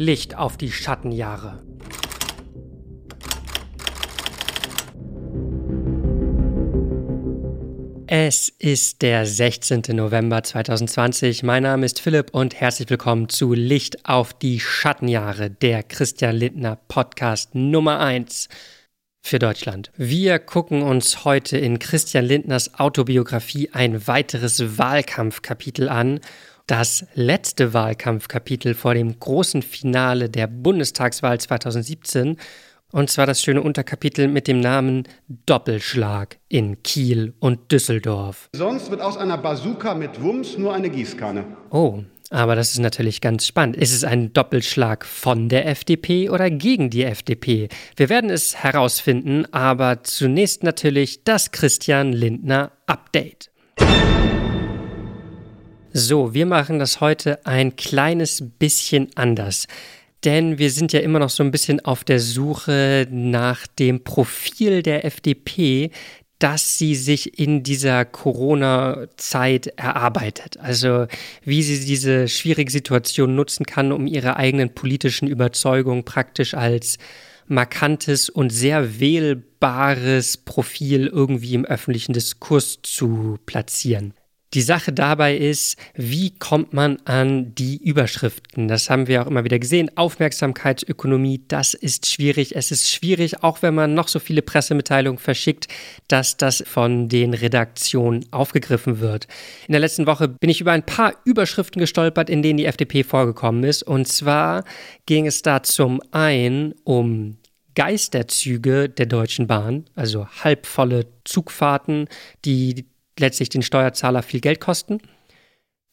Licht auf die Schattenjahre. Es ist der 16. November 2020. Mein Name ist Philipp und herzlich willkommen zu Licht auf die Schattenjahre, der Christian Lindner Podcast Nummer 1 für Deutschland. Wir gucken uns heute in Christian Lindners Autobiografie ein weiteres Wahlkampfkapitel an. Das letzte Wahlkampfkapitel vor dem großen Finale der Bundestagswahl 2017 und zwar das schöne Unterkapitel mit dem Namen Doppelschlag in Kiel und Düsseldorf. Sonst wird aus einer Bazooka mit Wumms nur eine Gießkanne. Oh, aber das ist natürlich ganz spannend. Ist es ein Doppelschlag von der FDP oder gegen die FDP? Wir werden es herausfinden, aber zunächst natürlich das Christian Lindner Update. So, wir machen das heute ein kleines bisschen anders denn wir sind ja immer noch so ein bisschen auf der Suche nach dem Profil der FDP, dass sie sich in dieser Corona-Zeit erarbeitet. Also wie sie diese schwierige Situation nutzen kann, um ihre eigenen politischen Überzeugungen praktisch als markantes und sehr wählbares Profil irgendwie im öffentlichen Diskurs zu platzieren. Die Sache dabei ist, wie kommt man an die Überschriften? Das haben wir auch immer wieder gesehen. Aufmerksamkeitsökonomie, das ist schwierig. Es ist schwierig, auch wenn man noch so viele Pressemitteilungen verschickt, dass das von den Redaktionen aufgegriffen wird. In der letzten Woche bin ich über ein paar Überschriften gestolpert, in denen die FDP vorgekommen ist. Und zwar ging es da zum einen um Geisterzüge der Deutschen Bahn, also halbvolle Zugfahrten, die letztlich den Steuerzahler viel Geld kosten.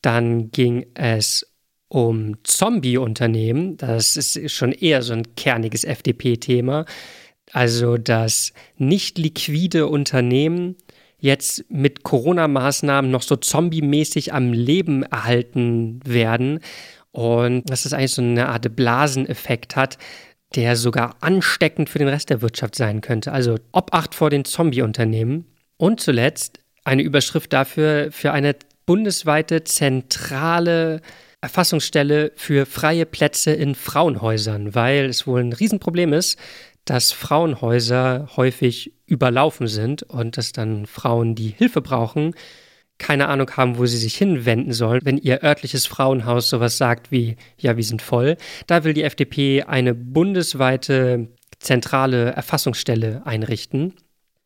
Dann ging es um Zombie-Unternehmen. Das ist schon eher so ein kerniges FDP-Thema. Also, dass nicht liquide Unternehmen jetzt mit Corona-Maßnahmen noch so zombie-mäßig am Leben erhalten werden und dass das eigentlich so eine Art Blaseneffekt hat, der sogar ansteckend für den Rest der Wirtschaft sein könnte. Also Obacht vor den Zombie-Unternehmen. Und zuletzt eine Überschrift dafür, für eine bundesweite zentrale Erfassungsstelle für freie Plätze in Frauenhäusern, weil es wohl ein Riesenproblem ist, dass Frauenhäuser häufig überlaufen sind und dass dann Frauen, die Hilfe brauchen, keine Ahnung haben, wo sie sich hinwenden sollen, wenn ihr örtliches Frauenhaus sowas sagt wie, ja, wir sind voll. Da will die FDP eine bundesweite zentrale Erfassungsstelle einrichten.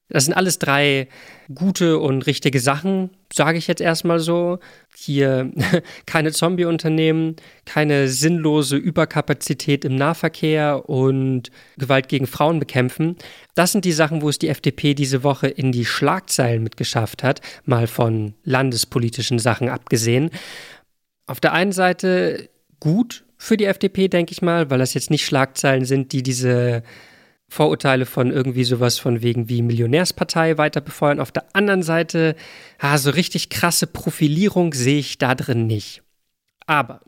Das sind alles drei gute und richtige Sachen, sage ich jetzt erstmal so. Hier keine Zombie-Unternehmen, keine sinnlose Überkapazität im Nahverkehr und Gewalt gegen Frauen bekämpfen. Das sind die Sachen, wo es die FDP diese Woche in die Schlagzeilen mitgeschafft hat, mal von landespolitischen Sachen abgesehen. Auf der einen Seite gut für die FDP, denke ich mal, weil das jetzt nicht Schlagzeilen sind, die diese Vorurteile von irgendwie sowas von wegen wie Millionärspartei weiter befeuern. Auf der anderen Seite, ah, so richtig krasse Profilierung sehe ich da drin nicht. Aber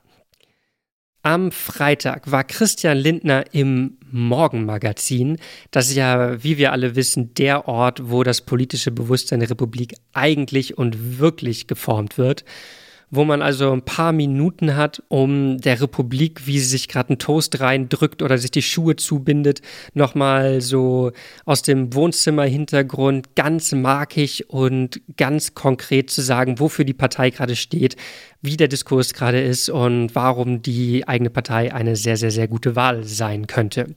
am Freitag war Christian Lindner im Morgenmagazin. Das ist ja, wie wir alle wissen, der Ort, wo das politische Bewusstsein der Republik eigentlich und wirklich geformt wird wo man also ein paar Minuten hat, um der Republik, wie sie sich gerade einen Toast reindrückt oder sich die Schuhe zubindet, nochmal so aus dem Wohnzimmerhintergrund ganz markig und ganz konkret zu sagen, wofür die Partei gerade steht, wie der Diskurs gerade ist und warum die eigene Partei eine sehr, sehr, sehr gute Wahl sein könnte.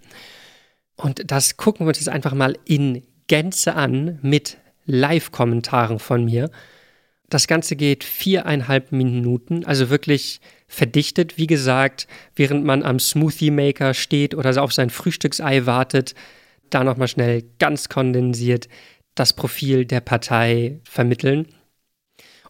Und das gucken wir uns jetzt einfach mal in Gänze an mit Live-Kommentaren von mir. Das Ganze geht viereinhalb Minuten, also wirklich verdichtet. Wie gesagt, während man am Smoothie Maker steht oder auf sein Frühstücksei wartet, da nochmal schnell ganz kondensiert das Profil der Partei vermitteln.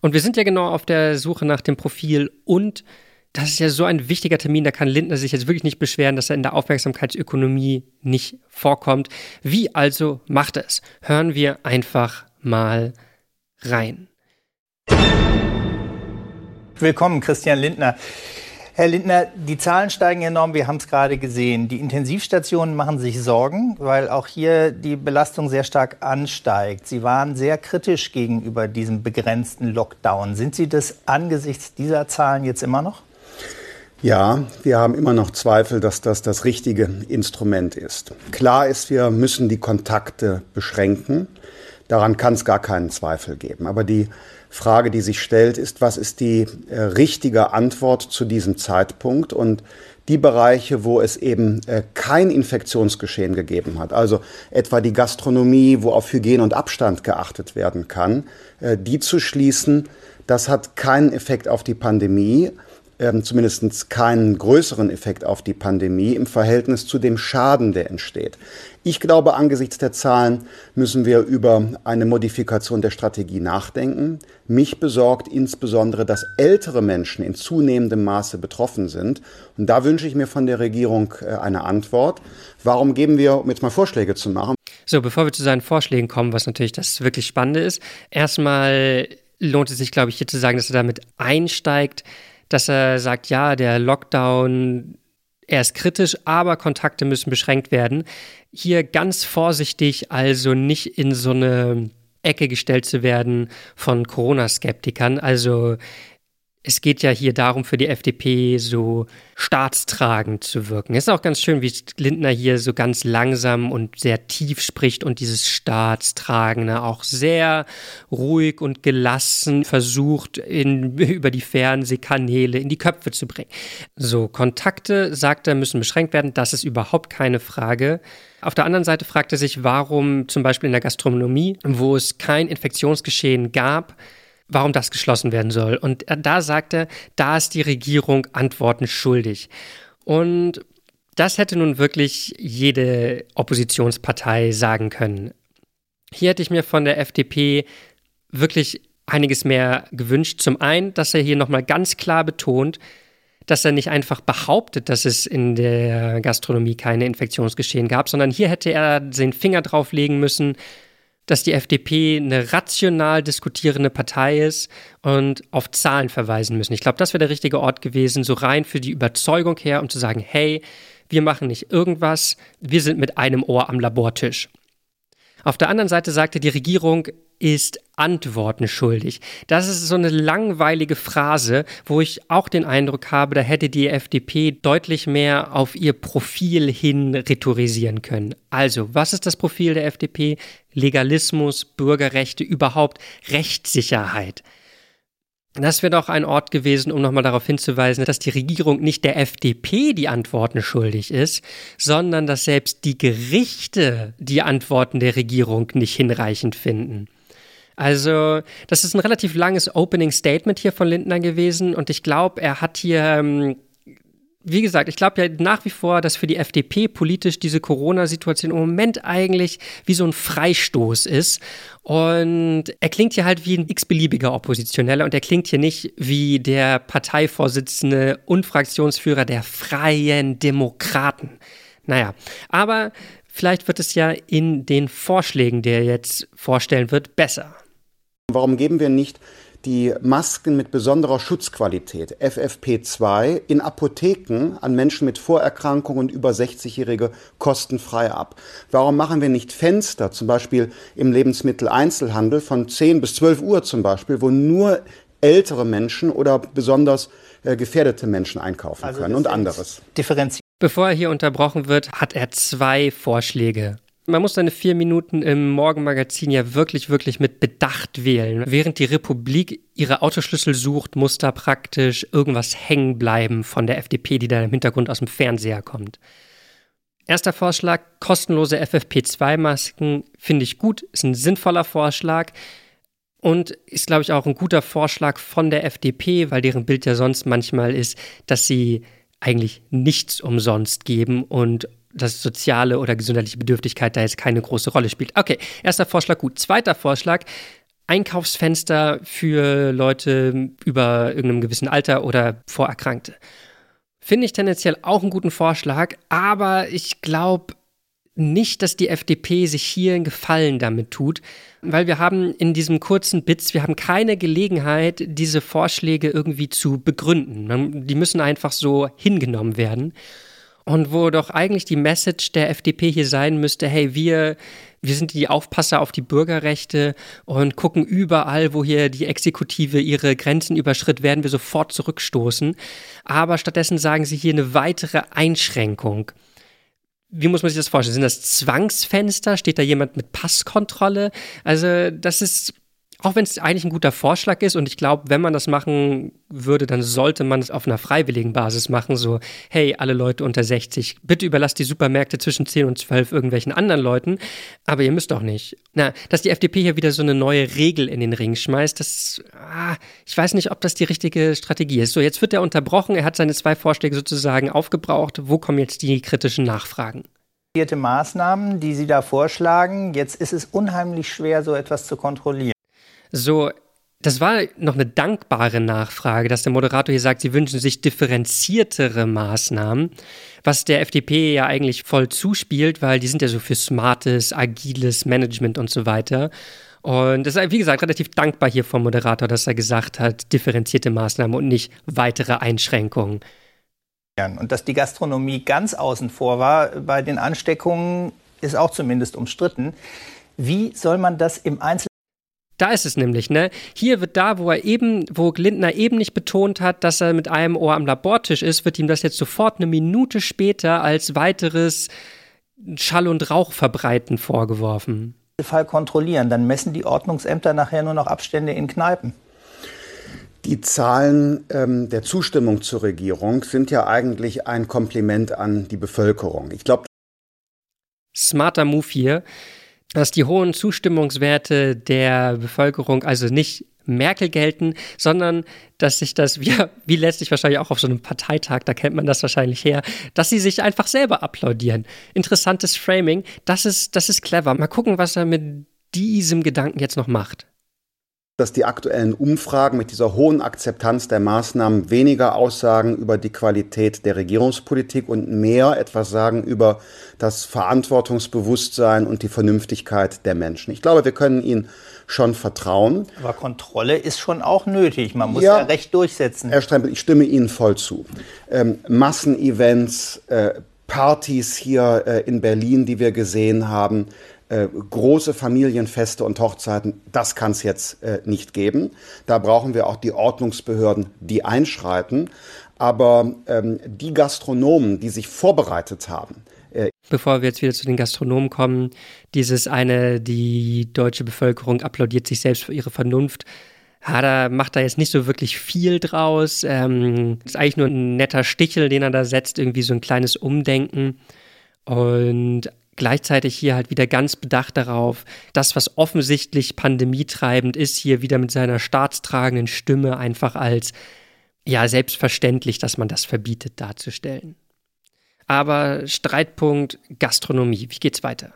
Und wir sind ja genau auf der Suche nach dem Profil und das ist ja so ein wichtiger Termin, da kann Lindner sich jetzt wirklich nicht beschweren, dass er in der Aufmerksamkeitsökonomie nicht vorkommt. Wie also macht er es? Hören wir einfach mal rein. Willkommen, Christian Lindner. Herr Lindner, die Zahlen steigen enorm, wir haben es gerade gesehen. Die Intensivstationen machen sich Sorgen, weil auch hier die Belastung sehr stark ansteigt. Sie waren sehr kritisch gegenüber diesem begrenzten Lockdown. Sind Sie das angesichts dieser Zahlen jetzt immer noch? Ja, wir haben immer noch Zweifel, dass das das richtige Instrument ist. Klar ist, wir müssen die Kontakte beschränken. Daran kann es gar keinen Zweifel geben. Aber die Frage, die sich stellt, ist, was ist die äh, richtige Antwort zu diesem Zeitpunkt? Und die Bereiche, wo es eben äh, kein Infektionsgeschehen gegeben hat, also etwa die Gastronomie, wo auf Hygiene und Abstand geachtet werden kann, äh, die zu schließen, das hat keinen Effekt auf die Pandemie ähm, zumindest keinen größeren Effekt auf die Pandemie im Verhältnis zu dem Schaden, der entsteht. Ich glaube, angesichts der Zahlen müssen wir über eine Modifikation der Strategie nachdenken. Mich besorgt insbesondere, dass ältere Menschen in zunehmendem Maße betroffen sind. Und da wünsche ich mir von der Regierung äh, eine Antwort. Warum geben wir, um jetzt mal Vorschläge zu machen? So, bevor wir zu seinen Vorschlägen kommen, was natürlich das wirklich Spannende ist, erstmal lohnt es sich, glaube ich, hier zu sagen, dass er damit einsteigt, dass er sagt, ja, der Lockdown, er ist kritisch, aber Kontakte müssen beschränkt werden. Hier ganz vorsichtig, also nicht in so eine Ecke gestellt zu werden von Corona-Skeptikern. Also es geht ja hier darum, für die FDP so staatstragend zu wirken. Es ist auch ganz schön, wie Lindner hier so ganz langsam und sehr tief spricht und dieses Staatstragende auch sehr ruhig und gelassen versucht, in, über die Fernsehkanäle in die Köpfe zu bringen. So, Kontakte, sagt er, müssen beschränkt werden. Das ist überhaupt keine Frage. Auf der anderen Seite fragt er sich, warum zum Beispiel in der Gastronomie, wo es kein Infektionsgeschehen gab, warum das geschlossen werden soll. Und da sagt er, da ist die Regierung Antworten schuldig. Und das hätte nun wirklich jede Oppositionspartei sagen können. Hier hätte ich mir von der FDP wirklich einiges mehr gewünscht. Zum einen, dass er hier nochmal ganz klar betont, dass er nicht einfach behauptet, dass es in der Gastronomie keine Infektionsgeschehen gab, sondern hier hätte er den Finger drauflegen müssen, dass die FDP eine rational diskutierende Partei ist und auf Zahlen verweisen müssen. Ich glaube, das wäre der richtige Ort gewesen, so rein für die Überzeugung her, um zu sagen, hey, wir machen nicht irgendwas, wir sind mit einem Ohr am Labortisch. Auf der anderen Seite sagte die Regierung ist Antworten schuldig. Das ist so eine langweilige Phrase, wo ich auch den Eindruck habe, da hätte die FDP deutlich mehr auf ihr Profil hin rhetorisieren können. Also, was ist das Profil der FDP? Legalismus, Bürgerrechte, überhaupt Rechtssicherheit. Das wäre doch ein Ort gewesen, um nochmal darauf hinzuweisen, dass die Regierung nicht der FDP die Antworten schuldig ist, sondern dass selbst die Gerichte die Antworten der Regierung nicht hinreichend finden. Also, das ist ein relativ langes Opening Statement hier von Lindner gewesen und ich glaube, er hat hier ähm, wie gesagt, ich glaube ja nach wie vor, dass für die FDP politisch diese Corona-Situation im Moment eigentlich wie so ein Freistoß ist. Und er klingt hier halt wie ein x-beliebiger Oppositioneller und er klingt hier nicht wie der Parteivorsitzende und Fraktionsführer der Freien Demokraten. Naja, aber vielleicht wird es ja in den Vorschlägen, die er jetzt vorstellen wird, besser. Warum geben wir nicht die Masken mit besonderer Schutzqualität, FFP2, in Apotheken an Menschen mit Vorerkrankungen und über 60-Jährige kostenfrei ab? Warum machen wir nicht Fenster, zum Beispiel im Lebensmitteleinzelhandel von 10 bis 12 Uhr zum Beispiel, wo nur ältere Menschen oder besonders äh, gefährdete Menschen einkaufen also können und anderes? Bevor er hier unterbrochen wird, hat er zwei Vorschläge man muss seine vier Minuten im Morgenmagazin ja wirklich, wirklich mit Bedacht wählen. Während die Republik ihre Autoschlüssel sucht, muss da praktisch irgendwas hängen bleiben von der FDP, die da im Hintergrund aus dem Fernseher kommt. Erster Vorschlag, kostenlose FFP2-Masken, finde ich gut, ist ein sinnvoller Vorschlag und ist, glaube ich, auch ein guter Vorschlag von der FDP, weil deren Bild ja sonst manchmal ist, dass sie eigentlich nichts umsonst geben und dass soziale oder gesundheitliche Bedürftigkeit da jetzt keine große Rolle spielt. Okay, erster Vorschlag gut. Zweiter Vorschlag, Einkaufsfenster für Leute über irgendeinem gewissen Alter oder Vorerkrankte. Finde ich tendenziell auch einen guten Vorschlag, aber ich glaube nicht, dass die FDP sich hier einen Gefallen damit tut, weil wir haben in diesem kurzen Bits, wir haben keine Gelegenheit, diese Vorschläge irgendwie zu begründen. Die müssen einfach so hingenommen werden. Und wo doch eigentlich die Message der FDP hier sein müsste, hey, wir, wir sind die Aufpasser auf die Bürgerrechte und gucken überall, wo hier die Exekutive ihre Grenzen überschritt, werden wir sofort zurückstoßen. Aber stattdessen sagen sie hier eine weitere Einschränkung. Wie muss man sich das vorstellen? Sind das Zwangsfenster? Steht da jemand mit Passkontrolle? Also, das ist auch wenn es eigentlich ein guter Vorschlag ist und ich glaube, wenn man das machen würde, dann sollte man es auf einer freiwilligen Basis machen. So, hey, alle Leute unter 60, bitte überlasst die Supermärkte zwischen 10 und 12 irgendwelchen anderen Leuten. Aber ihr müsst doch nicht. Na, dass die FDP hier wieder so eine neue Regel in den Ring schmeißt, das, ah, ich weiß nicht, ob das die richtige Strategie ist. So, jetzt wird er unterbrochen. Er hat seine zwei Vorschläge sozusagen aufgebraucht. Wo kommen jetzt die kritischen Nachfragen? Maßnahmen, die Sie da vorschlagen. Jetzt ist es unheimlich schwer, so etwas zu kontrollieren so, das war noch eine dankbare Nachfrage, dass der Moderator hier sagt, sie wünschen sich differenziertere Maßnahmen, was der FDP ja eigentlich voll zuspielt, weil die sind ja so für smartes, agiles Management und so weiter. Und das ist, wie gesagt, relativ dankbar hier vom Moderator, dass er gesagt hat, differenzierte Maßnahmen und nicht weitere Einschränkungen. Und dass die Gastronomie ganz außen vor war bei den Ansteckungen, ist auch zumindest umstritten. Wie soll man das im Einzelnen da ist es nämlich, ne? Hier wird da, wo er eben, wo Lindner eben nicht betont hat, dass er mit einem Ohr am Labortisch ist, wird ihm das jetzt sofort eine Minute später als weiteres Schall und Rauch verbreiten vorgeworfen. Fall kontrollieren, dann messen die Ordnungsämter nachher nur noch Abstände in Kneipen. Die Zahlen ähm, der Zustimmung zur Regierung sind ja eigentlich ein Kompliment an die Bevölkerung. Ich glaube. Smarter Move hier dass die hohen Zustimmungswerte der Bevölkerung also nicht Merkel gelten, sondern dass sich das, wie, wie letztlich wahrscheinlich auch auf so einem Parteitag, da kennt man das wahrscheinlich her, dass sie sich einfach selber applaudieren. Interessantes Framing, das ist, das ist clever. Mal gucken, was er mit diesem Gedanken jetzt noch macht dass die aktuellen Umfragen mit dieser hohen Akzeptanz der Maßnahmen weniger aussagen über die Qualität der Regierungspolitik und mehr etwas sagen über das Verantwortungsbewusstsein und die Vernünftigkeit der Menschen. Ich glaube, wir können ihnen schon vertrauen. Aber Kontrolle ist schon auch nötig. Man muss ja, ja Recht durchsetzen. Herr Strempel, ich stimme Ihnen voll zu. Ähm, Massenevents, äh, Partys hier äh, in Berlin, die wir gesehen haben, äh, große Familienfeste und Hochzeiten, das kann es jetzt äh, nicht geben. Da brauchen wir auch die Ordnungsbehörden, die einschreiten. Aber ähm, die Gastronomen, die sich vorbereitet haben, äh, Bevor wir jetzt wieder zu den Gastronomen kommen, dieses eine, die deutsche Bevölkerung applaudiert sich selbst für ihre Vernunft. Hader macht da jetzt nicht so wirklich viel draus. Ähm, ist eigentlich nur ein netter Stichel, den er da setzt, irgendwie so ein kleines Umdenken. Und gleichzeitig hier halt wieder ganz bedacht darauf, das, was offensichtlich pandemietreibend ist, hier wieder mit seiner staatstragenden Stimme einfach als ja selbstverständlich, dass man das verbietet, darzustellen. Aber Streitpunkt Gastronomie, wie geht's weiter?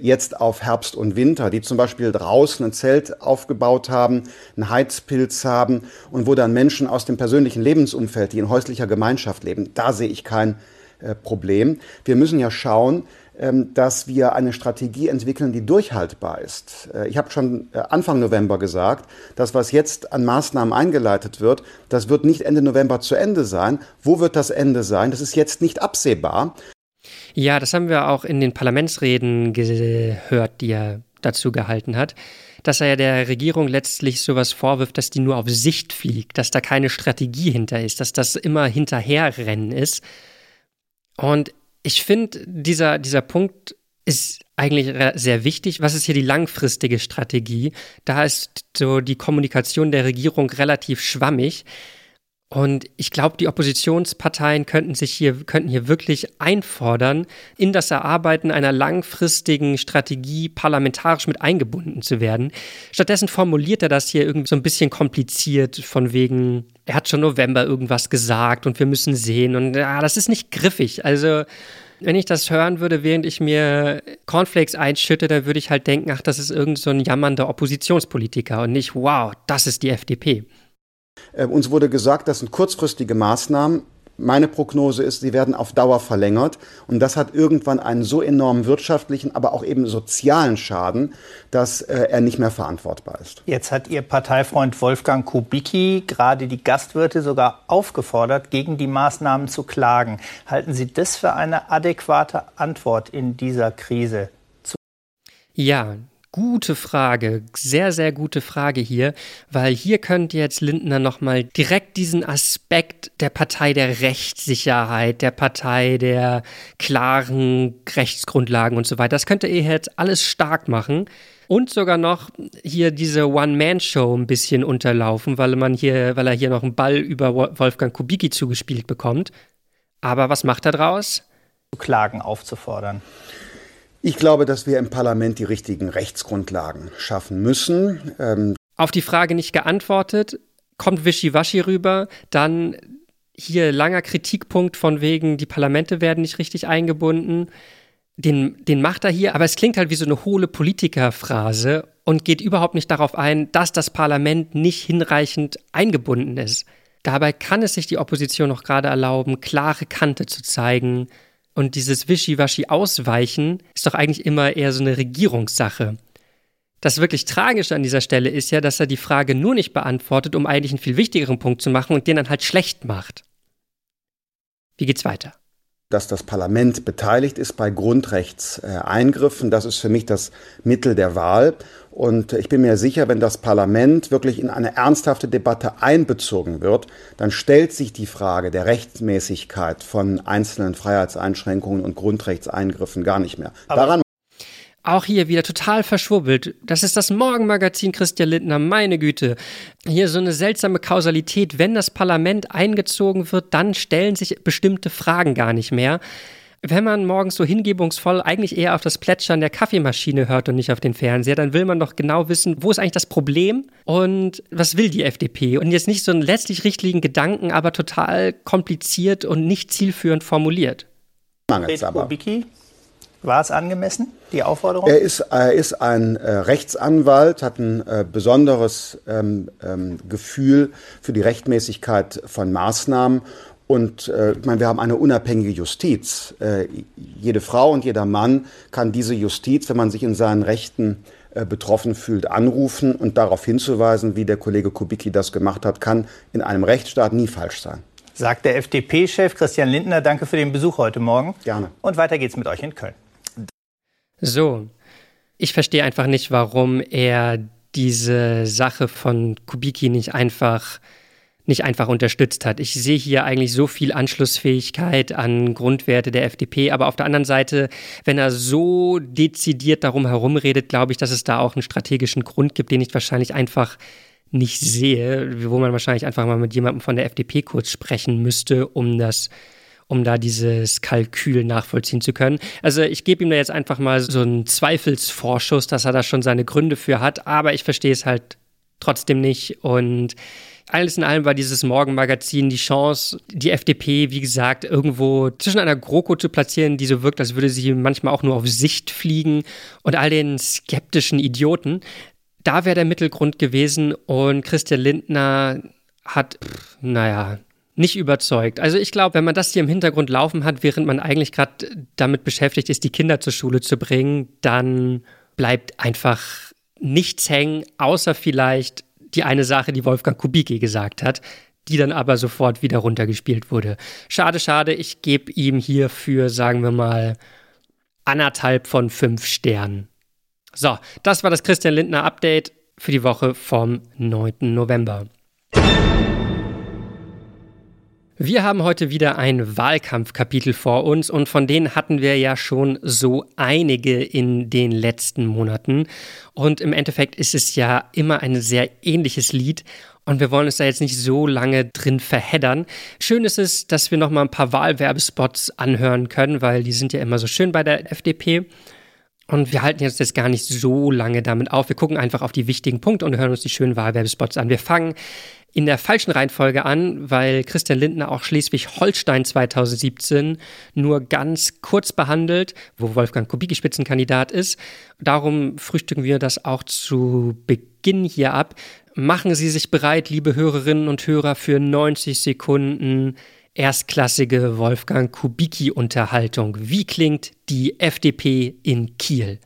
Jetzt auf Herbst und Winter, die zum Beispiel draußen ein Zelt aufgebaut haben, einen Heizpilz haben und wo dann Menschen aus dem persönlichen Lebensumfeld, die in häuslicher Gemeinschaft leben, da sehe ich kein äh, Problem. Wir müssen ja schauen, dass wir eine Strategie entwickeln, die durchhaltbar ist. Äh, ich habe schon äh, Anfang November gesagt, das, was jetzt an Maßnahmen eingeleitet wird, das wird nicht Ende November zu Ende sein. Wo wird das Ende sein? Das ist jetzt nicht absehbar. Ja, das haben wir auch in den Parlamentsreden gehört, die er dazu gehalten hat, dass er ja der Regierung letztlich sowas vorwirft, dass die nur auf Sicht fliegt, dass da keine Strategie hinter ist, dass das immer hinterherrennen ist. Und ich finde, dieser, dieser Punkt ist eigentlich sehr wichtig. Was ist hier die langfristige Strategie? Da ist so die Kommunikation der Regierung relativ schwammig. Und ich glaube, die Oppositionsparteien könnten sich hier, könnten hier wirklich einfordern, in das Erarbeiten einer langfristigen Strategie parlamentarisch mit eingebunden zu werden. Stattdessen formuliert er das hier irgendwie so ein bisschen kompliziert, von wegen, er hat schon November irgendwas gesagt und wir müssen sehen. Und ja, das ist nicht griffig. Also, wenn ich das hören würde, während ich mir Cornflakes einschütte, dann würde ich halt denken, ach, das ist irgend so ein jammernder Oppositionspolitiker und nicht, wow, das ist die FDP. Äh, uns wurde gesagt, das sind kurzfristige Maßnahmen. Meine Prognose ist, sie werden auf Dauer verlängert. Und das hat irgendwann einen so enormen wirtschaftlichen, aber auch eben sozialen Schaden, dass äh, er nicht mehr verantwortbar ist. Jetzt hat Ihr Parteifreund Wolfgang Kubicki gerade die Gastwirte sogar aufgefordert, gegen die Maßnahmen zu klagen. Halten Sie das für eine adäquate Antwort in dieser Krise? Ja, Gute Frage, sehr, sehr gute Frage hier, weil hier könnte jetzt Lindner nochmal direkt diesen Aspekt der Partei der Rechtssicherheit, der Partei der klaren Rechtsgrundlagen und so weiter, das könnte er jetzt alles stark machen und sogar noch hier diese One-Man-Show ein bisschen unterlaufen, weil man hier, weil er hier noch einen Ball über Wolfgang Kubicki zugespielt bekommt. Aber was macht er draus? Klagen aufzufordern. Ich glaube, dass wir im Parlament die richtigen Rechtsgrundlagen schaffen müssen. Ähm Auf die Frage nicht geantwortet, kommt Wischiwaschi rüber, dann hier langer Kritikpunkt von wegen, die Parlamente werden nicht richtig eingebunden. Den, den macht er hier, aber es klingt halt wie so eine hohle Politikerphrase und geht überhaupt nicht darauf ein, dass das Parlament nicht hinreichend eingebunden ist. Dabei kann es sich die Opposition noch gerade erlauben, klare Kante zu zeigen, und dieses Wischiwaschi ausweichen ist doch eigentlich immer eher so eine Regierungssache. Das wirklich Tragische an dieser Stelle ist ja, dass er die Frage nur nicht beantwortet, um eigentlich einen viel wichtigeren Punkt zu machen und den dann halt schlecht macht. Wie geht's weiter? Dass das Parlament beteiligt ist bei Grundrechtseingriffen. Das ist für mich das Mittel der Wahl. Und ich bin mir sicher, wenn das Parlament wirklich in eine ernsthafte Debatte einbezogen wird, dann stellt sich die Frage der Rechtmäßigkeit von einzelnen Freiheitseinschränkungen und Grundrechtseingriffen gar nicht mehr. Aber Daran auch hier wieder total verschwurbelt. Das ist das Morgenmagazin Christian Lindner, meine Güte. Hier so eine seltsame Kausalität. Wenn das Parlament eingezogen wird, dann stellen sich bestimmte Fragen gar nicht mehr. Wenn man morgens so hingebungsvoll eigentlich eher auf das Plätschern der Kaffeemaschine hört und nicht auf den Fernseher, dann will man doch genau wissen, wo ist eigentlich das Problem und was will die FDP? Und jetzt nicht so einen letztlich richtigen Gedanken, aber total kompliziert und nicht zielführend formuliert. Mangels aber. War es angemessen, die Aufforderung? Er ist, er ist ein äh, Rechtsanwalt, hat ein äh, besonderes ähm, ähm, Gefühl für die Rechtmäßigkeit von Maßnahmen. Und äh, ich meine, wir haben eine unabhängige Justiz. Äh, jede Frau und jeder Mann kann diese Justiz, wenn man sich in seinen Rechten äh, betroffen fühlt, anrufen und darauf hinzuweisen, wie der Kollege Kubicki das gemacht hat, kann in einem Rechtsstaat nie falsch sein. Sagt der FDP-Chef Christian Lindner. Danke für den Besuch heute Morgen. Gerne. Und weiter geht's mit euch in Köln. So, ich verstehe einfach nicht, warum er diese Sache von Kubicki nicht einfach nicht einfach unterstützt hat. Ich sehe hier eigentlich so viel Anschlussfähigkeit an Grundwerte der FDP, aber auf der anderen Seite, wenn er so dezidiert darum herumredet, glaube ich, dass es da auch einen strategischen Grund gibt, den ich wahrscheinlich einfach nicht sehe, wo man wahrscheinlich einfach mal mit jemandem von der FDP kurz sprechen müsste, um das um da dieses Kalkül nachvollziehen zu können. Also ich gebe ihm da jetzt einfach mal so einen Zweifelsvorschuss, dass er da schon seine Gründe für hat, aber ich verstehe es halt trotzdem nicht und alles in allem war dieses Morgenmagazin die Chance, die FDP, wie gesagt, irgendwo zwischen einer GroKo zu platzieren, die so wirkt, als würde sie manchmal auch nur auf Sicht fliegen und all den skeptischen Idioten. Da wäre der Mittelgrund gewesen und Christian Lindner hat, pff, naja, nicht überzeugt. Also ich glaube, wenn man das hier im Hintergrund laufen hat, während man eigentlich gerade damit beschäftigt ist, die Kinder zur Schule zu bringen, dann bleibt einfach nichts hängen, außer vielleicht die eine Sache, die Wolfgang Kubicki gesagt hat, die dann aber sofort wieder runtergespielt wurde. Schade, schade, ich gebe ihm hierfür, sagen wir mal, anderthalb von fünf Sternen. So, das war das Christian Lindner Update für die Woche vom 9. November. Wir haben heute wieder ein Wahlkampfkapitel vor uns und von denen hatten wir ja schon so einige in den letzten Monaten. Und im Endeffekt ist es ja immer ein sehr ähnliches Lied und wir wollen uns da jetzt nicht so lange drin verheddern. Schön ist es, dass wir noch mal ein paar Wahlwerbespots anhören können, weil die sind ja immer so schön bei der FDP. Und wir halten jetzt, jetzt gar nicht so lange damit auf. Wir gucken einfach auf die wichtigen Punkte und hören uns die schönen Wahlwerbespots an. Wir fangen in der falschen Reihenfolge an, weil Christian Lindner auch Schleswig-Holstein 2017 nur ganz kurz behandelt, wo Wolfgang Kubicki Spitzenkandidat ist. Darum frühstücken wir das auch zu Beginn hier ab. Machen Sie sich bereit, liebe Hörerinnen und Hörer, für 90 Sekunden erstklassige Wolfgang Kubicki-Unterhaltung. Wie klingt die FDP in Kiel?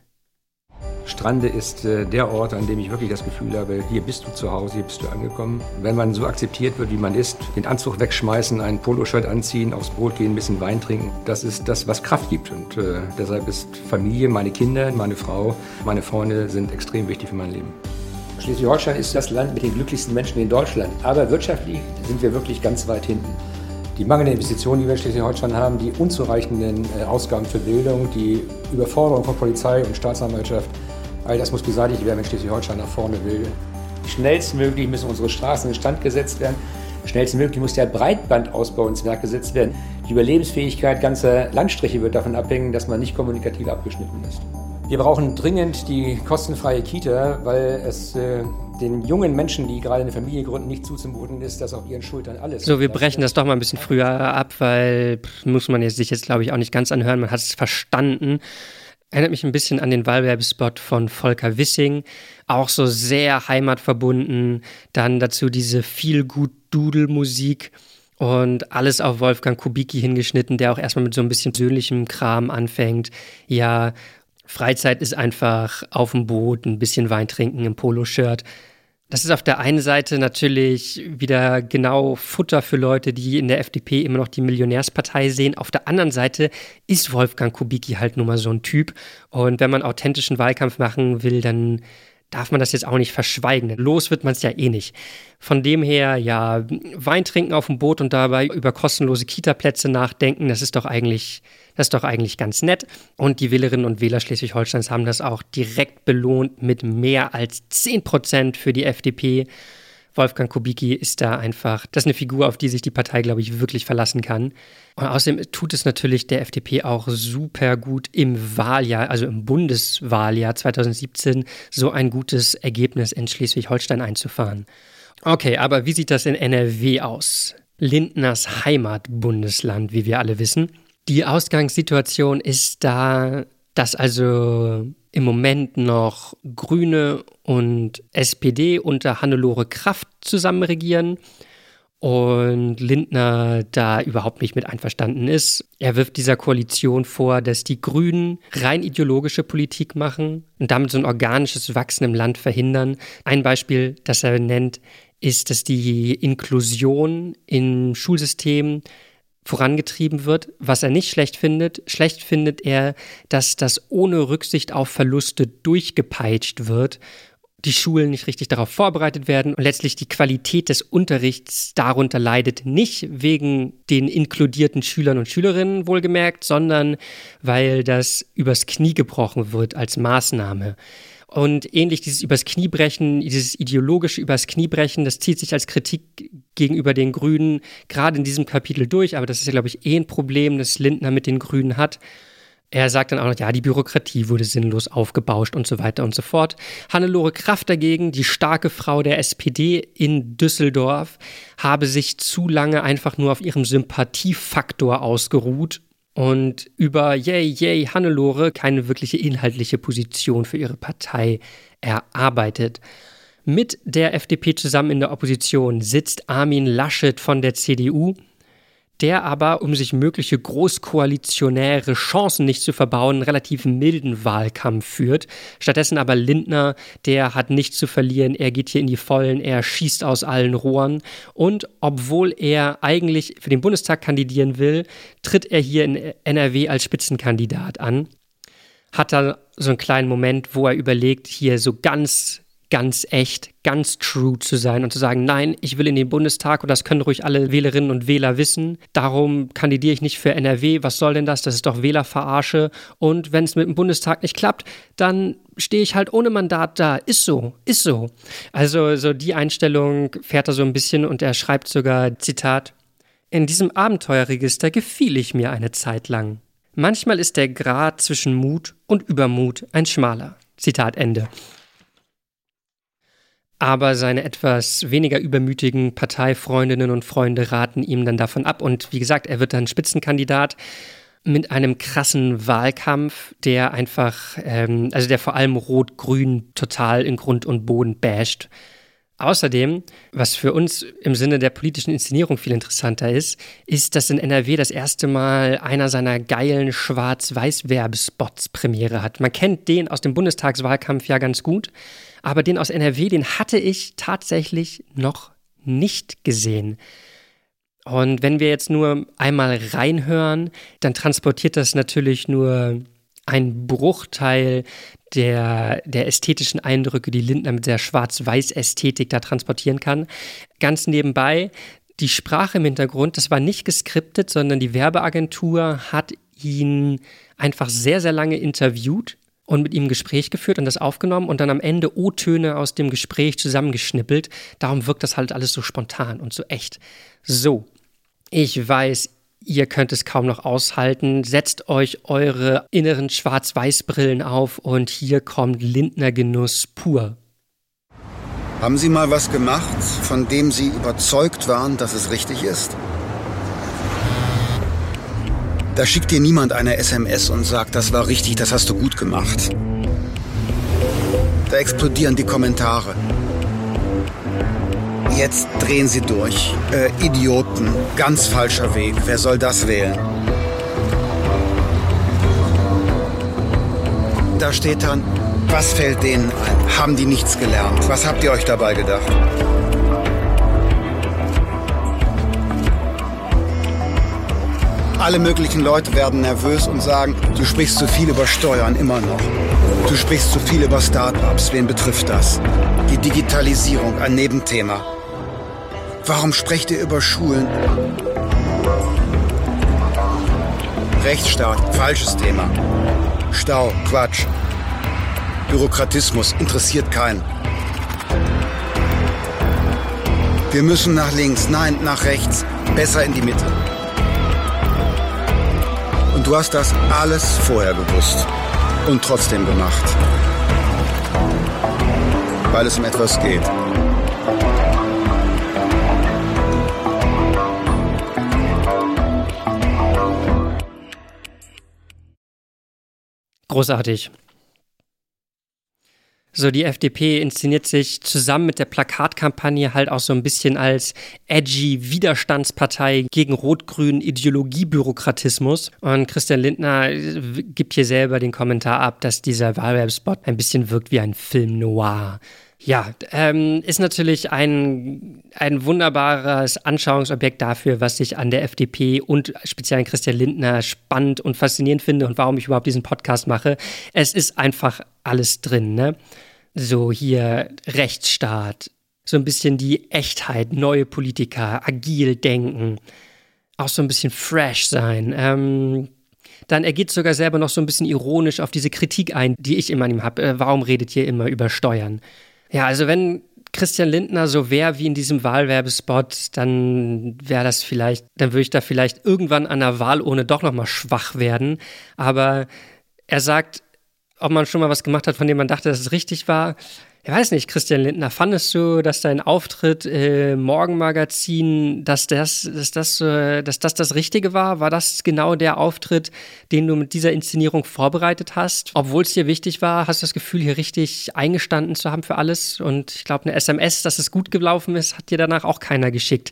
Strande ist äh, der Ort, an dem ich wirklich das Gefühl habe, hier bist du zu Hause, hier bist du angekommen. Wenn man so akzeptiert wird, wie man ist, den Anzug wegschmeißen, ein Poloshirt anziehen, aufs Brot gehen, ein bisschen Wein trinken, das ist das, was Kraft gibt. Und äh, deshalb ist Familie, meine Kinder, meine Frau, meine Freunde sind extrem wichtig für mein Leben. Schleswig-Holstein ist das Land mit den glücklichsten Menschen in Deutschland. Aber wirtschaftlich sind wir wirklich ganz weit hinten. Die mangelnden Investitionen, die wir in Schleswig-Holstein haben, die unzureichenden äh, Ausgaben für Bildung, die Überforderung von Polizei und Staatsanwaltschaft, All das muss beseitigt werden, wenn Schleswig-Holstein nach vorne will. Schnellstmöglich müssen unsere Straßen in Stand gesetzt werden. Schnellstmöglich muss der Breitbandausbau ins Werk gesetzt werden. Die Überlebensfähigkeit ganzer Landstriche wird davon abhängen, dass man nicht kommunikativ abgeschnitten ist. Wir brauchen dringend die kostenfreie Kita, weil es äh, den jungen Menschen, die gerade eine Familie gründen, nicht zuzumuten ist, dass auf ihren Schultern alles. So, wir brechen das doch mal ein bisschen früher ab, weil pff, muss man jetzt, sich jetzt, glaube ich, auch nicht ganz anhören. Man hat es verstanden. Erinnert mich ein bisschen an den Wahlwerbespot von Volker Wissing. Auch so sehr heimatverbunden. Dann dazu diese viel gut Dudel-Musik und alles auf Wolfgang Kubicki hingeschnitten, der auch erstmal mit so ein bisschen persönlichem Kram anfängt. Ja, Freizeit ist einfach auf dem Boot, ein bisschen Wein trinken im Poloshirt. Das ist auf der einen Seite natürlich wieder genau Futter für Leute, die in der FDP immer noch die Millionärspartei sehen. Auf der anderen Seite ist Wolfgang Kubicki halt nun mal so ein Typ. Und wenn man authentischen Wahlkampf machen will, dann darf man das jetzt auch nicht verschweigen. Los wird man es ja eh nicht. Von dem her, ja, Wein trinken auf dem Boot und dabei über kostenlose Kita-Plätze nachdenken, das ist doch eigentlich, das ist doch eigentlich ganz nett. Und die Wählerinnen und Wähler Schleswig-Holsteins haben das auch direkt belohnt mit mehr als 10 Prozent für die FDP. Wolfgang Kubicki ist da einfach, das ist eine Figur, auf die sich die Partei, glaube ich, wirklich verlassen kann. Und außerdem tut es natürlich der FDP auch super gut im Wahljahr, also im Bundeswahljahr 2017, so ein gutes Ergebnis in Schleswig-Holstein einzufahren. Okay, aber wie sieht das in NRW aus? Lindners Heimatbundesland, wie wir alle wissen. Die Ausgangssituation ist da, dass also im Moment noch Grüne und SPD unter Hannelore Kraft zusammen regieren und Lindner da überhaupt nicht mit einverstanden ist. Er wirft dieser Koalition vor, dass die Grünen rein ideologische Politik machen und damit so ein organisches Wachsen im Land verhindern. Ein Beispiel, das er nennt, ist, dass die Inklusion im Schulsystem vorangetrieben wird. Was er nicht schlecht findet, schlecht findet er, dass das ohne Rücksicht auf Verluste durchgepeitscht wird die Schulen nicht richtig darauf vorbereitet werden und letztlich die Qualität des Unterrichts darunter leidet, nicht wegen den inkludierten Schülern und Schülerinnen wohlgemerkt, sondern weil das übers Knie gebrochen wird als Maßnahme. Und ähnlich dieses übers Kniebrechen, dieses ideologische übers Kniebrechen, das zieht sich als Kritik gegenüber den Grünen gerade in diesem Kapitel durch. Aber das ist ja, glaube ich, eh ein Problem, das Lindner mit den Grünen hat. Er sagt dann auch noch, ja, die Bürokratie wurde sinnlos aufgebauscht und so weiter und so fort. Hannelore Kraft dagegen, die starke Frau der SPD in Düsseldorf, habe sich zu lange einfach nur auf ihrem Sympathiefaktor ausgeruht und über Yay, Yay, Hannelore keine wirkliche inhaltliche Position für ihre Partei erarbeitet. Mit der FDP zusammen in der Opposition sitzt Armin Laschet von der CDU, der aber, um sich mögliche großkoalitionäre Chancen nicht zu verbauen, einen relativ milden Wahlkampf führt. Stattdessen aber Lindner, der hat nichts zu verlieren, er geht hier in die Vollen, er schießt aus allen Rohren und obwohl er eigentlich für den Bundestag kandidieren will, tritt er hier in NRW als Spitzenkandidat an. Hat da so einen kleinen Moment, wo er überlegt, hier so ganz ganz echt, ganz true zu sein und zu sagen, nein, ich will in den Bundestag und das können ruhig alle Wählerinnen und Wähler wissen. Darum kandidiere ich nicht für NRW. Was soll denn das? Das ist doch Wählerverarsche. Und wenn es mit dem Bundestag nicht klappt, dann stehe ich halt ohne Mandat da. Ist so, ist so. Also so die Einstellung fährt er so ein bisschen und er schreibt sogar, Zitat, in diesem Abenteuerregister gefiel ich mir eine Zeit lang. Manchmal ist der Grad zwischen Mut und Übermut ein schmaler. Zitat Ende aber seine etwas weniger übermütigen Parteifreundinnen und Freunde raten ihm dann davon ab. Und wie gesagt, er wird dann Spitzenkandidat mit einem krassen Wahlkampf, der einfach, ähm, also der vor allem Rot-Grün total in Grund und Boden basht. Außerdem, was für uns im Sinne der politischen Inszenierung viel interessanter ist, ist, dass in NRW das erste Mal einer seiner geilen Schwarz-Weiß-Werbespots Premiere hat. Man kennt den aus dem Bundestagswahlkampf ja ganz gut, aber den aus NRW, den hatte ich tatsächlich noch nicht gesehen. Und wenn wir jetzt nur einmal reinhören, dann transportiert das natürlich nur ein Bruchteil der, der ästhetischen Eindrücke, die Lindner mit der Schwarz-Weiß-Ästhetik da transportieren kann. Ganz nebenbei, die Sprache im Hintergrund, das war nicht geskriptet, sondern die Werbeagentur hat ihn einfach sehr, sehr lange interviewt und mit ihm ein Gespräch geführt und das aufgenommen und dann am Ende O-Töne aus dem Gespräch zusammengeschnippelt. Darum wirkt das halt alles so spontan und so echt. So, ich weiß, Ihr könnt es kaum noch aushalten. Setzt euch eure inneren Schwarz-Weiß-Brillen auf und hier kommt Lindner Genuss pur. Haben Sie mal was gemacht, von dem Sie überzeugt waren, dass es richtig ist? Da schickt dir niemand eine SMS und sagt, das war richtig, das hast du gut gemacht. Da explodieren die Kommentare. Jetzt drehen sie durch. Äh, Idioten. Ganz falscher Weg. Wer soll das wählen? Da steht dann, was fällt denen ein? Haben die nichts gelernt? Was habt ihr euch dabei gedacht? Alle möglichen Leute werden nervös und sagen, du sprichst zu viel über Steuern immer noch. Du sprichst zu viel über Start-ups. Wen betrifft das? Die Digitalisierung, ein Nebenthema. Warum sprecht ihr über Schulen? Rechtsstaat, falsches Thema. Stau, Quatsch. Bürokratismus interessiert keinen. Wir müssen nach links, nein, nach rechts, besser in die Mitte. Du hast das alles vorher gewusst und trotzdem gemacht. Weil es um etwas geht. Großartig. So, die FDP inszeniert sich zusammen mit der Plakatkampagne halt auch so ein bisschen als edgy Widerstandspartei gegen rot-grünen Ideologiebürokratismus. Und Christian Lindner gibt hier selber den Kommentar ab, dass dieser Wahlwerbspot ein bisschen wirkt wie ein Film noir. Ja, ähm, ist natürlich ein, ein wunderbares Anschauungsobjekt dafür, was ich an der FDP und speziell an Christian Lindner spannend und faszinierend finde und warum ich überhaupt diesen Podcast mache. Es ist einfach alles drin, ne? So hier Rechtsstaat, so ein bisschen die Echtheit, neue Politiker, agil denken, auch so ein bisschen fresh sein. Ähm, dann er geht sogar selber noch so ein bisschen ironisch auf diese Kritik ein, die ich immer an ihm habe. Äh, warum redet ihr immer über Steuern? Ja, also wenn Christian Lindner so wäre wie in diesem Wahlwerbespot, dann wäre das vielleicht, dann würde ich da vielleicht irgendwann an der Wahlurne doch nochmal schwach werden. Aber er sagt, ob man schon mal was gemacht hat, von dem man dachte, dass es richtig war. Ich weiß nicht, Christian Lindner, fandest du, dass dein Auftritt im Morgenmagazin, dass das, dass, das, äh, dass das das Richtige war? War das genau der Auftritt, den du mit dieser Inszenierung vorbereitet hast? Obwohl es dir wichtig war, hast du das Gefühl, hier richtig eingestanden zu haben für alles? Und ich glaube, eine SMS, dass es gut gelaufen ist, hat dir danach auch keiner geschickt.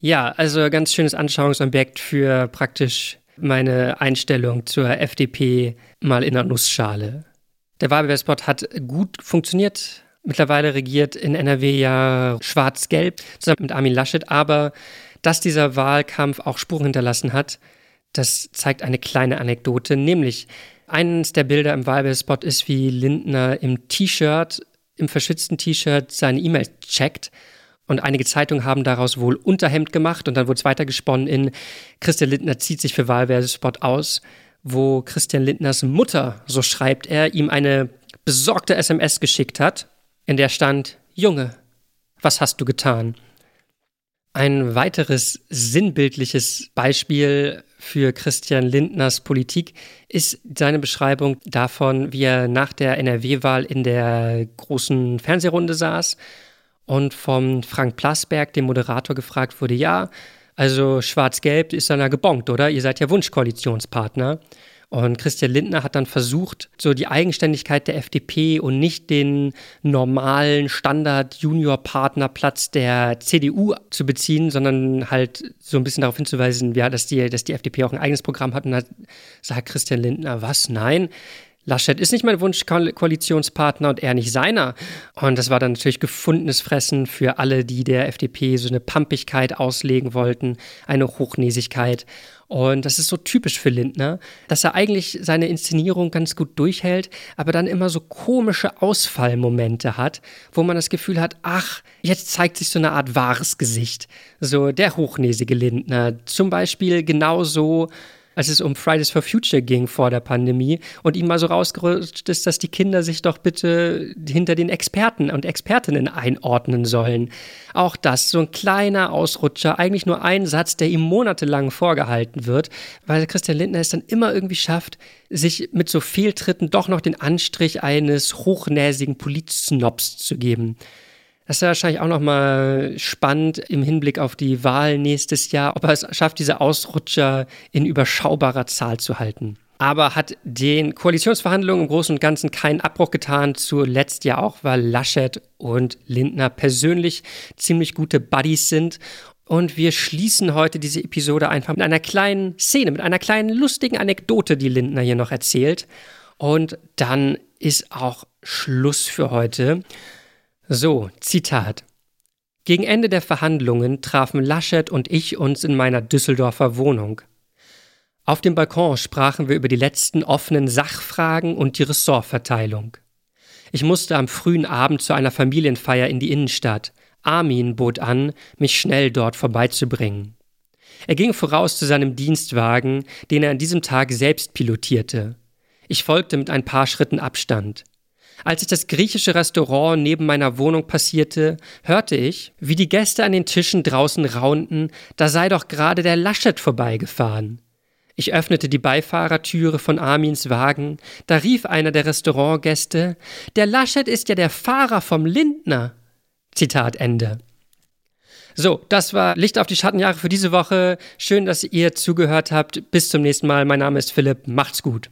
Ja, also ganz schönes Anschauungsobjekt für praktisch meine Einstellung zur FDP mal in der Nussschale. Der Wahlwerbespot hat gut funktioniert. Mittlerweile regiert in NRW ja Schwarz-Gelb zusammen mit Armin Laschet, aber dass dieser Wahlkampf auch Spuren hinterlassen hat, das zeigt eine kleine Anekdote, nämlich eines der Bilder im Wahlwerbespot ist, wie Lindner im T-Shirt, im verschützten T-Shirt seine E-Mail checkt und einige Zeitungen haben daraus wohl Unterhemd gemacht und dann wurde es weitergesponnen in Christian Lindner zieht sich für Wahlwerbespot aus wo Christian Lindners Mutter, so schreibt er, ihm eine besorgte SMS geschickt hat, in der stand, Junge, was hast du getan? Ein weiteres sinnbildliches Beispiel für Christian Lindners Politik ist seine Beschreibung davon, wie er nach der NRW-Wahl in der großen Fernsehrunde saß und vom Frank Plasberg, dem Moderator, gefragt wurde, ja, also Schwarz-Gelb ist dann ja gebongt, oder? Ihr seid ja Wunschkoalitionspartner. Und Christian Lindner hat dann versucht, so die Eigenständigkeit der FDP und nicht den normalen Standard-Junior-Partnerplatz der CDU zu beziehen, sondern halt so ein bisschen darauf hinzuweisen, ja, dass die, dass die FDP auch ein eigenes Programm hat. Und da sagt Christian Lindner, was? Nein. Laschet ist nicht mein Wunschkoalitionspartner und er nicht seiner. Und das war dann natürlich gefundenes Fressen für alle, die der FDP so eine Pampigkeit auslegen wollten, eine Hochnäsigkeit. Und das ist so typisch für Lindner, dass er eigentlich seine Inszenierung ganz gut durchhält, aber dann immer so komische Ausfallmomente hat, wo man das Gefühl hat, ach, jetzt zeigt sich so eine Art wahres Gesicht. So der hochnäsige Lindner. Zum Beispiel genauso als es um Fridays for Future ging vor der Pandemie und ihm mal so rausgerutscht ist, dass die Kinder sich doch bitte hinter den Experten und Expertinnen einordnen sollen. Auch das, so ein kleiner Ausrutscher, eigentlich nur ein Satz, der ihm monatelang vorgehalten wird, weil Christian Lindner es dann immer irgendwie schafft, sich mit so Fehltritten doch noch den Anstrich eines hochnäsigen Politsnobs zu geben. Das ist ja wahrscheinlich auch nochmal spannend im Hinblick auf die Wahl nächstes Jahr, ob er es schafft, diese Ausrutscher in überschaubarer Zahl zu halten. Aber hat den Koalitionsverhandlungen im Großen und Ganzen keinen Abbruch getan. Zuletzt ja auch, weil Laschet und Lindner persönlich ziemlich gute Buddies sind. Und wir schließen heute diese Episode einfach mit einer kleinen Szene, mit einer kleinen lustigen Anekdote, die Lindner hier noch erzählt. Und dann ist auch Schluss für heute. So, Zitat. Gegen Ende der Verhandlungen trafen Laschet und ich uns in meiner Düsseldorfer Wohnung. Auf dem Balkon sprachen wir über die letzten offenen Sachfragen und die Ressortverteilung. Ich musste am frühen Abend zu einer Familienfeier in die Innenstadt. Armin bot an, mich schnell dort vorbeizubringen. Er ging voraus zu seinem Dienstwagen, den er an diesem Tag selbst pilotierte. Ich folgte mit ein paar Schritten Abstand. Als ich das griechische Restaurant neben meiner Wohnung passierte, hörte ich, wie die Gäste an den Tischen draußen raunten, da sei doch gerade der Laschet vorbeigefahren. Ich öffnete die Beifahrertüre von Armins Wagen, da rief einer der Restaurantgäste, der Laschet ist ja der Fahrer vom Lindner. Zitat Ende. So, das war Licht auf die Schattenjahre für diese Woche. Schön, dass ihr zugehört habt. Bis zum nächsten Mal. Mein Name ist Philipp. Macht's gut.